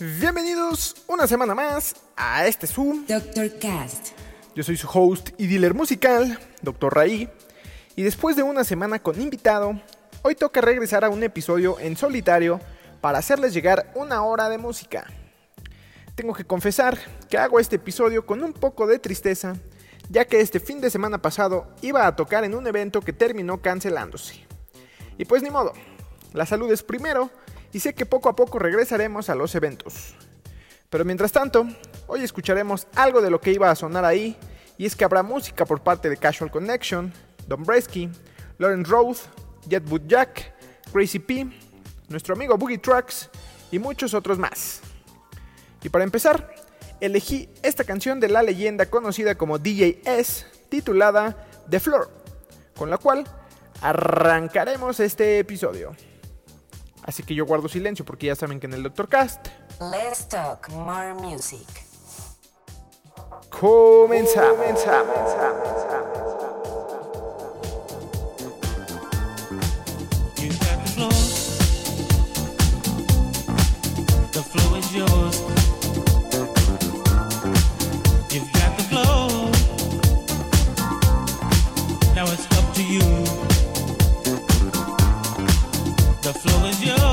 Bienvenidos una semana más a este Zoom. Dr. Cast. Yo soy su host y dealer musical, Dr. Raí. Y después de una semana con invitado, hoy toca regresar a un episodio en solitario para hacerles llegar una hora de música. Tengo que confesar que hago este episodio con un poco de tristeza, ya que este fin de semana pasado iba a tocar en un evento que terminó cancelándose. Y pues ni modo, la salud es primero y sé que poco a poco regresaremos a los eventos. Pero mientras tanto, hoy escucharemos algo de lo que iba a sonar ahí, y es que habrá música por parte de Casual Connection, Don Bresky, Lauren Roth, Jetwood Jack, Crazy P, nuestro amigo Boogie Trucks y muchos otros más. Y para empezar, elegí esta canción de la leyenda conocida como DJ titulada The Floor, con la cual arrancaremos este episodio. Así que yo guardo silencio porque ya saben que en el Doctor Cast Let's talk more music. comenzamos. The floor. The floor is yours. You've got the floor. Now it's up to you. Is yours.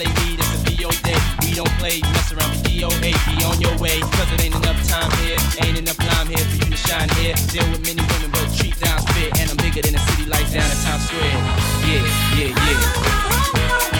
all they is a VOD. We don't play, mess around with DOA. Be on your way, cause it ain't enough time here. Ain't enough lime here for you to shine here. Deal with many women, but treat down spit. And I'm bigger than a city lights down at Times Square. Yeah, yeah, yeah.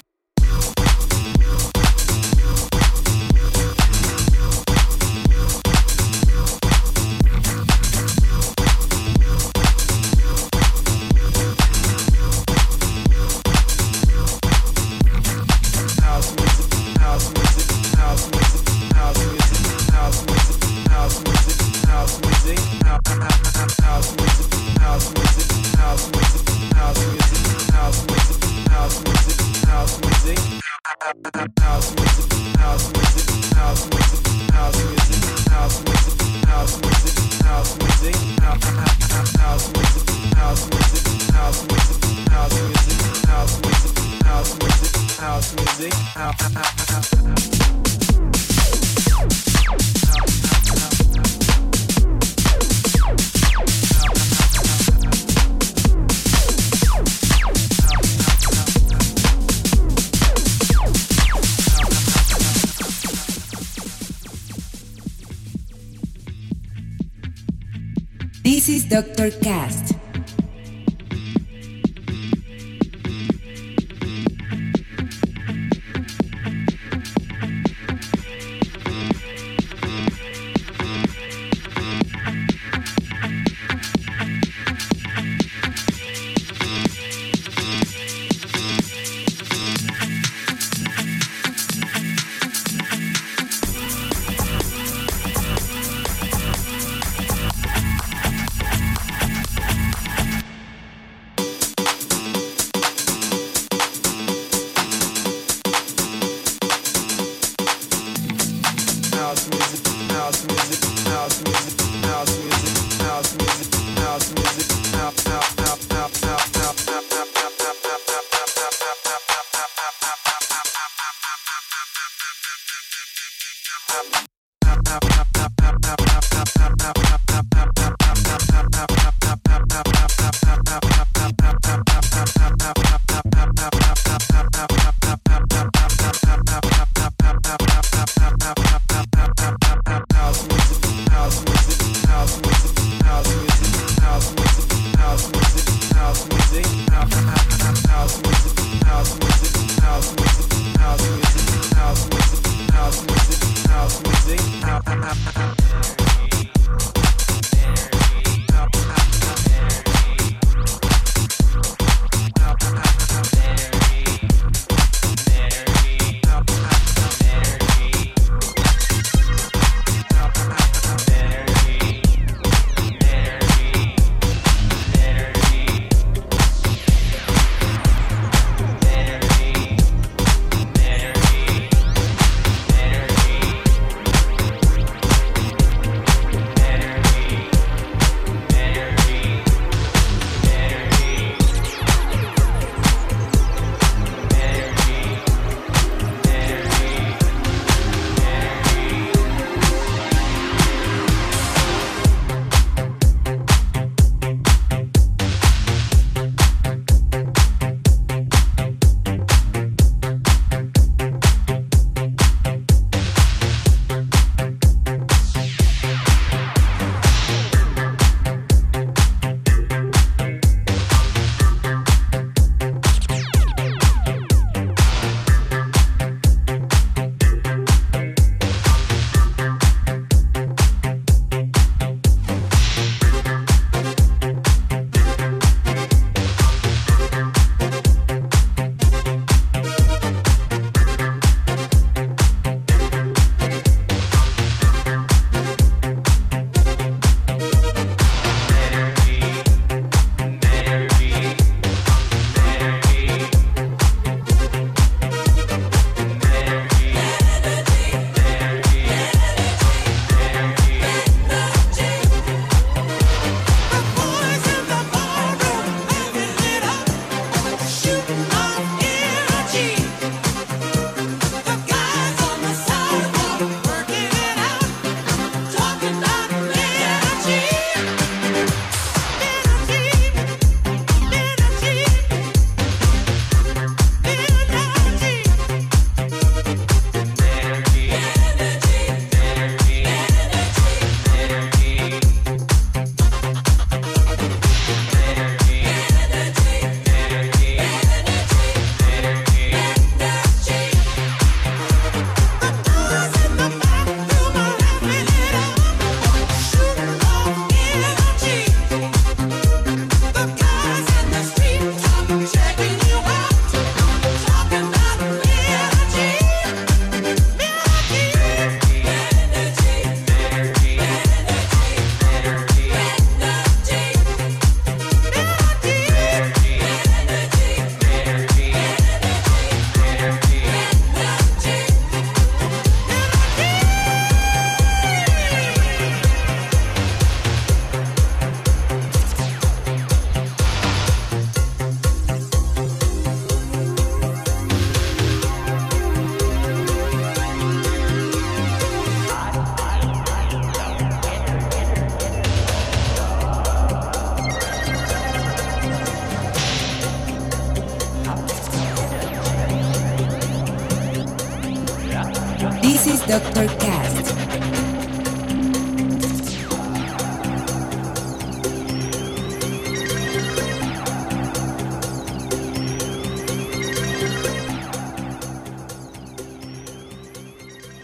Dr. Cast.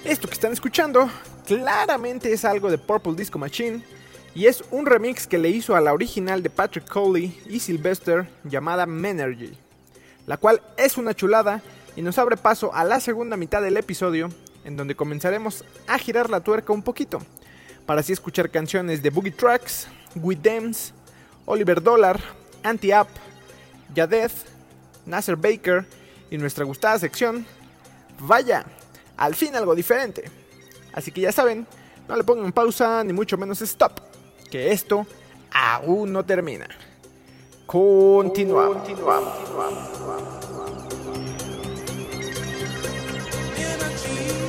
Esto que están escuchando claramente es algo de Purple Disco Machine y es un remix que le hizo a la original de Patrick Coley y Sylvester llamada Menergy, la cual es una chulada y nos abre paso a la segunda mitad del episodio en donde comenzaremos a girar la tuerca un poquito para así escuchar canciones de Boogie Tracks, With Dems, Oliver Dollar, Anti-Up, Yadeth, Nasser Baker y nuestra gustada sección Vaya, al fin algo diferente. Así que ya saben, no le pongan pausa ni mucho menos stop, que esto aún no termina. Continuamos. Energy, shooting off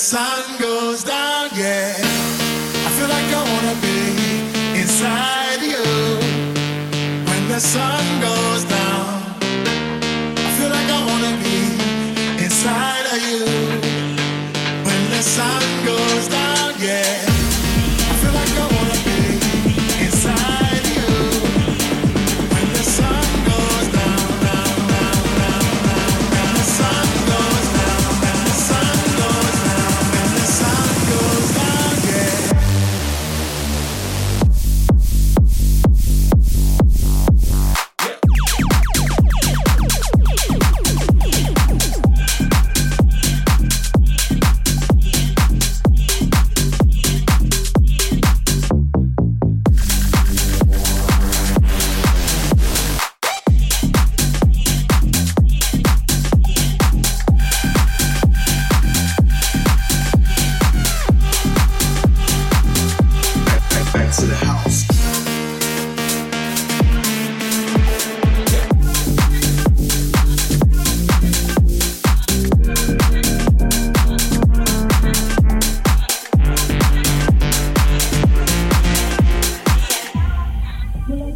sun goes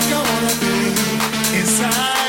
think I wanna be inside.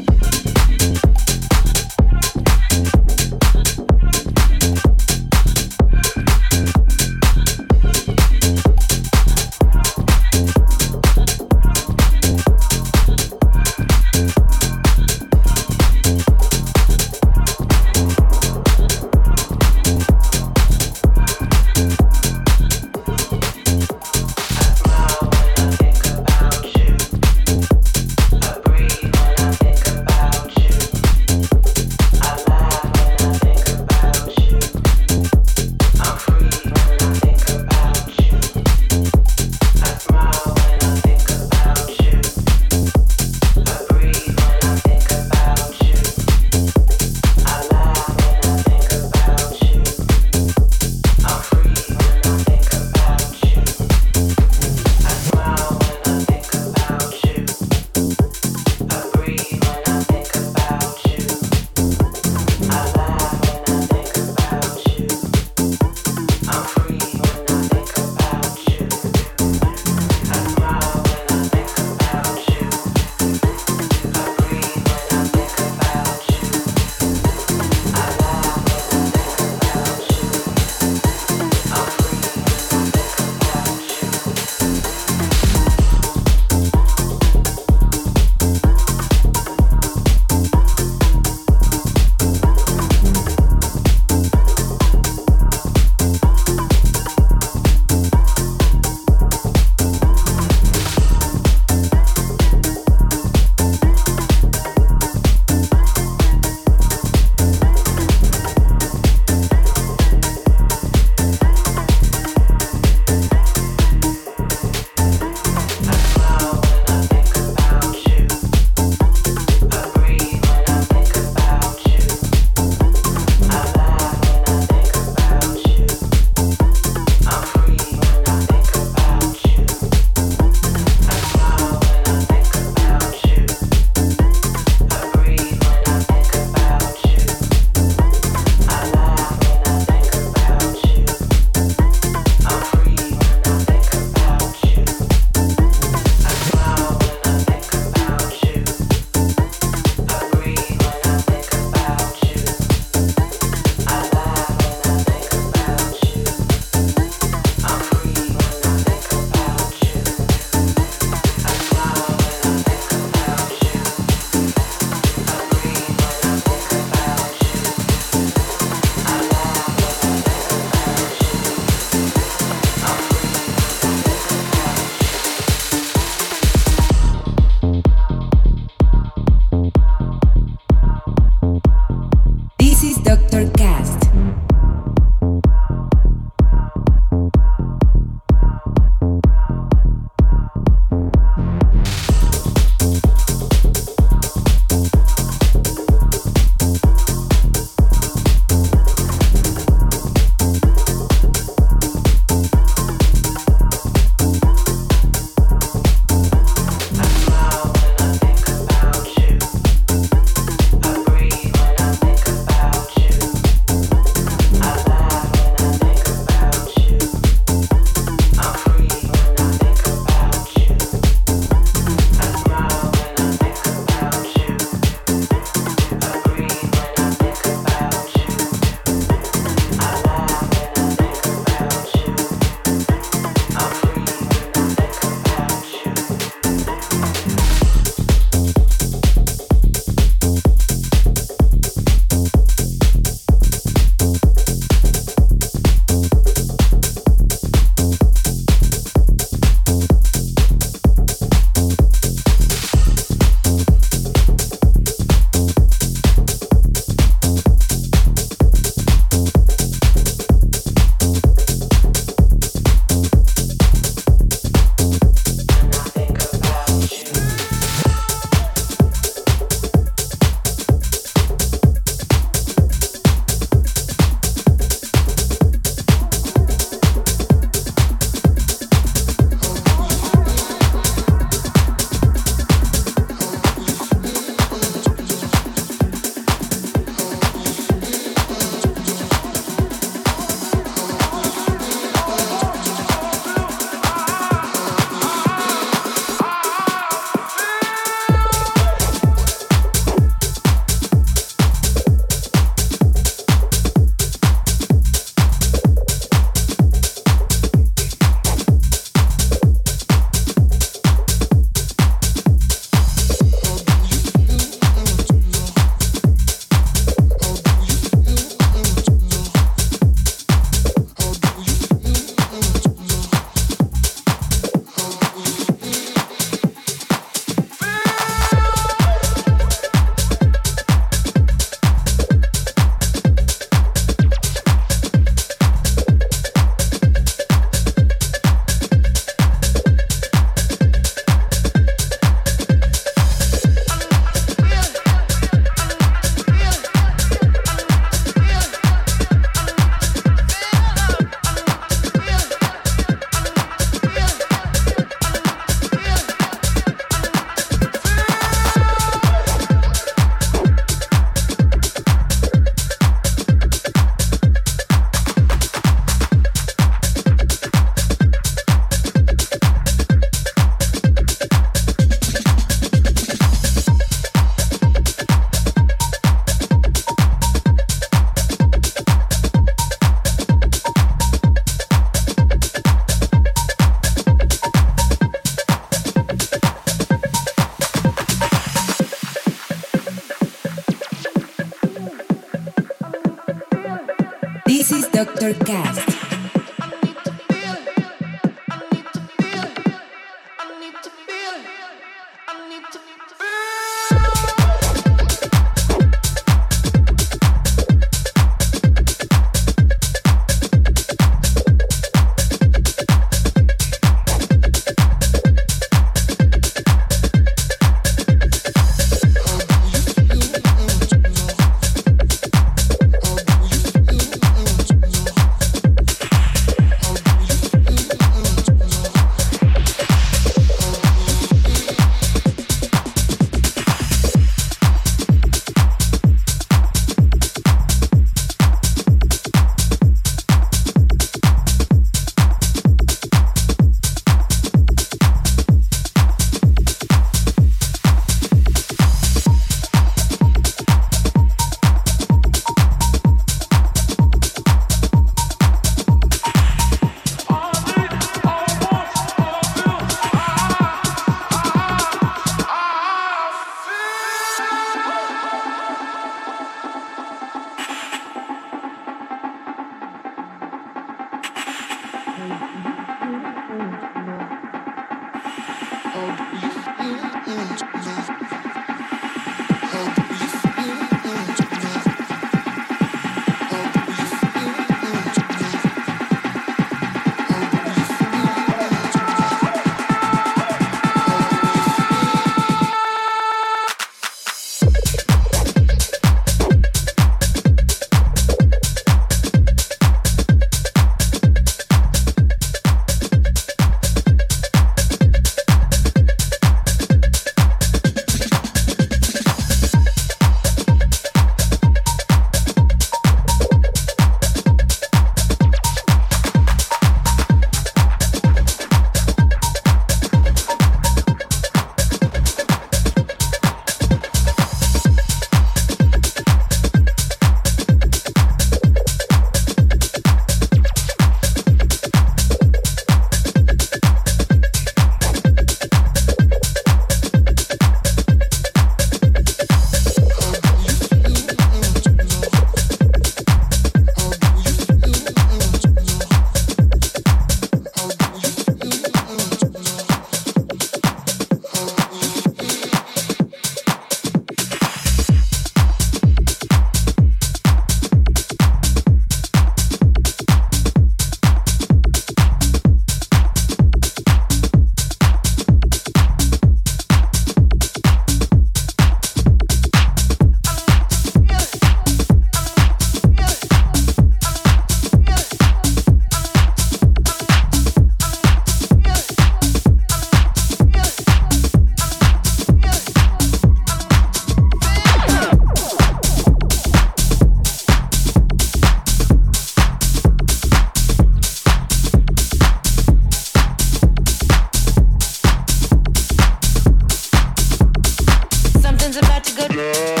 love.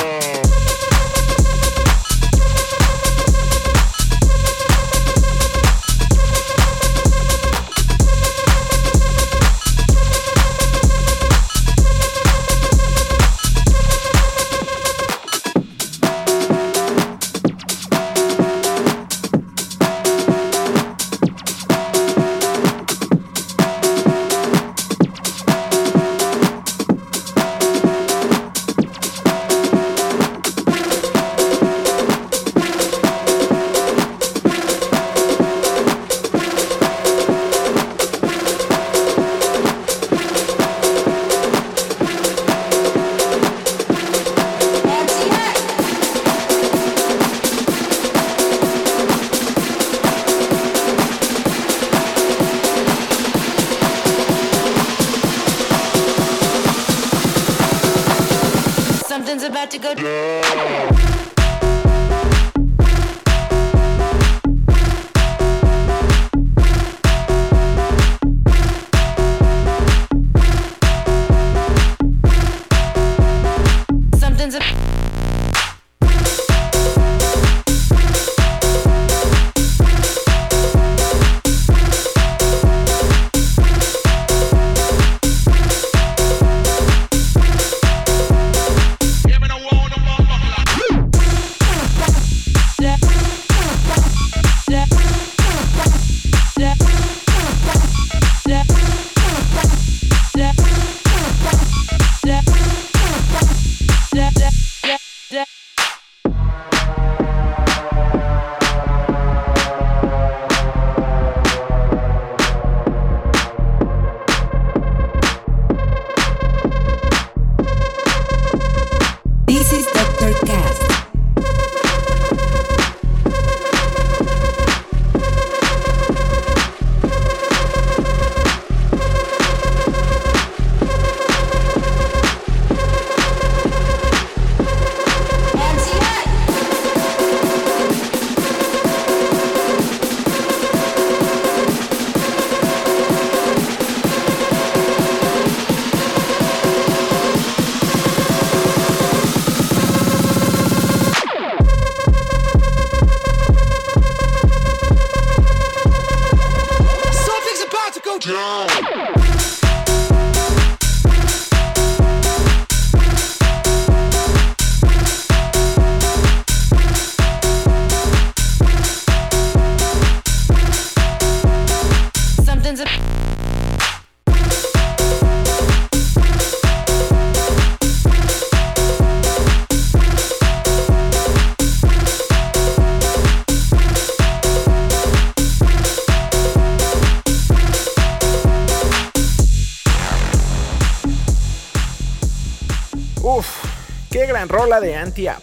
De Anti-App.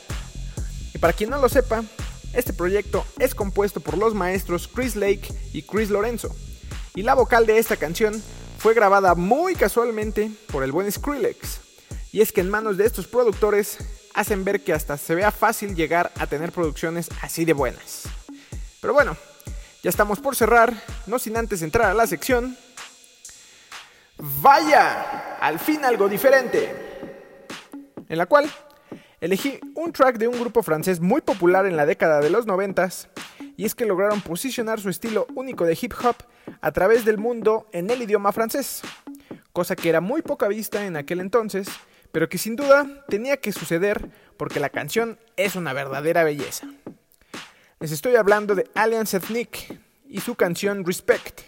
Y para quien no lo sepa, este proyecto es compuesto por los maestros Chris Lake y Chris Lorenzo. Y la vocal de esta canción fue grabada muy casualmente por el buen Skrillex. Y es que en manos de estos productores hacen ver que hasta se vea fácil llegar a tener producciones así de buenas. Pero bueno, ya estamos por cerrar, no sin antes entrar a la sección. Vaya, al fin algo diferente en la cual elegí un track de un grupo francés muy popular en la década de los 90 y es que lograron posicionar su estilo único de hip hop a través del mundo en el idioma francés, cosa que era muy poca vista en aquel entonces, pero que sin duda tenía que suceder porque la canción es una verdadera belleza. Les estoy hablando de Alliance Ethnic y su canción Respect,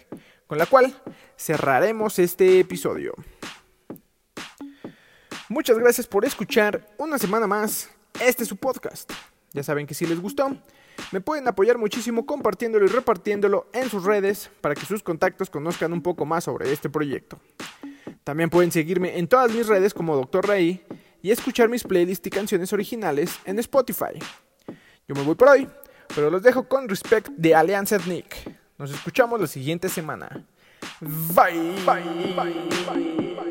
con la cual cerraremos este episodio. Muchas gracias por escuchar una semana más este es su podcast. Ya saben que si les gustó, me pueden apoyar muchísimo compartiéndolo y repartiéndolo en sus redes para que sus contactos conozcan un poco más sobre este proyecto. También pueden seguirme en todas mis redes como Dr. Ray y escuchar mis playlists y canciones originales en Spotify. Yo me voy por hoy, pero los dejo con Respect de Alianza Ethnic. Nos escuchamos la siguiente semana. Bye. Bye. Bye. Bye. Bye.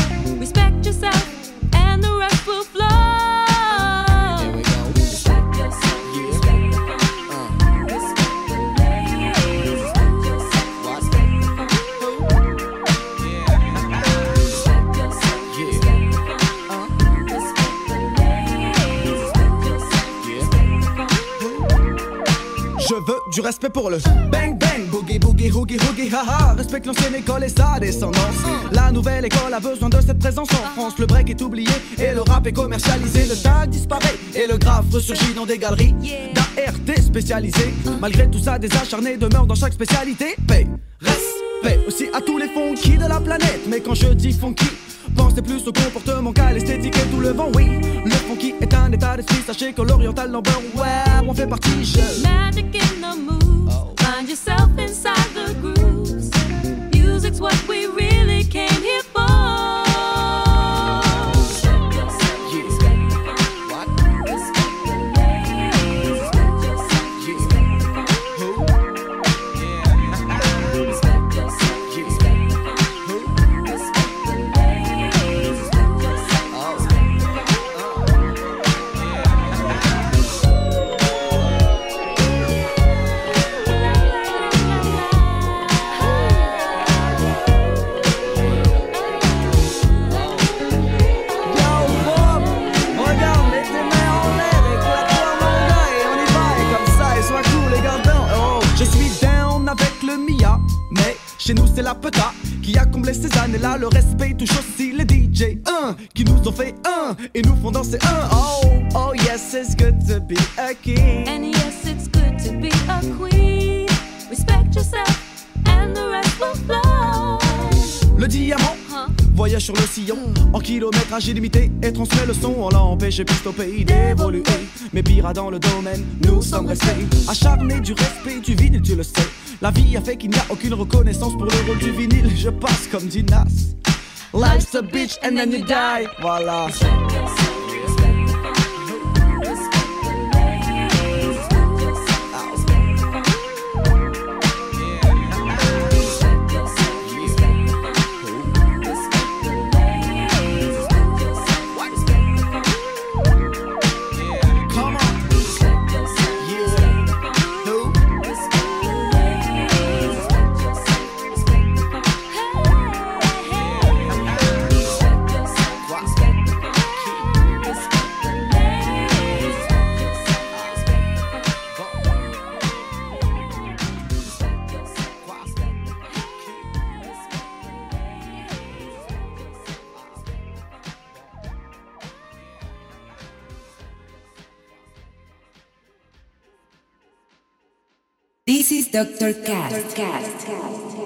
Je veux du respect pour le bang bang, boogie boogie hoogie hoogie haha. Respecte l'ancienne école et sa descendance. La nouvelle école a besoin de cette présence en France. Le break est oublié et le rap est commercialisé. Le tag disparaît et le graphe ressurgit dans des galeries d'ART spécialisées. Malgré tout ça, des acharnés demeurent dans chaque spécialité. Paix, respect aussi à tous les funky de la planète. Mais quand je dis funky, Pensez plus au comportement qu'à l'esthétique et tout le vent, oui. Le funky est un état d'esprit, sachez que l'oriental number, ouais, on fait partie, je. Magic in the moves. Find yourself inside the grooves. Music's what we really années-là, le respect touche aussi les DJ. Un qui nous ont fait un et nous font danser un. Oh, oh yes, it's good to be a king. Voyage sur le sillon en kilométrage illimité et transmet le son. On l'a empêché plus au pays d'évoluer. Mais pire dans le domaine, nous sommes restés acharnés du respect du vinyle, tu le sais. La vie a fait qu'il n'y a aucune reconnaissance pour le rôle du vinyle. Je passe comme dit Nas. Life's a bitch and then you die. Voilà. This is Dr. Cast.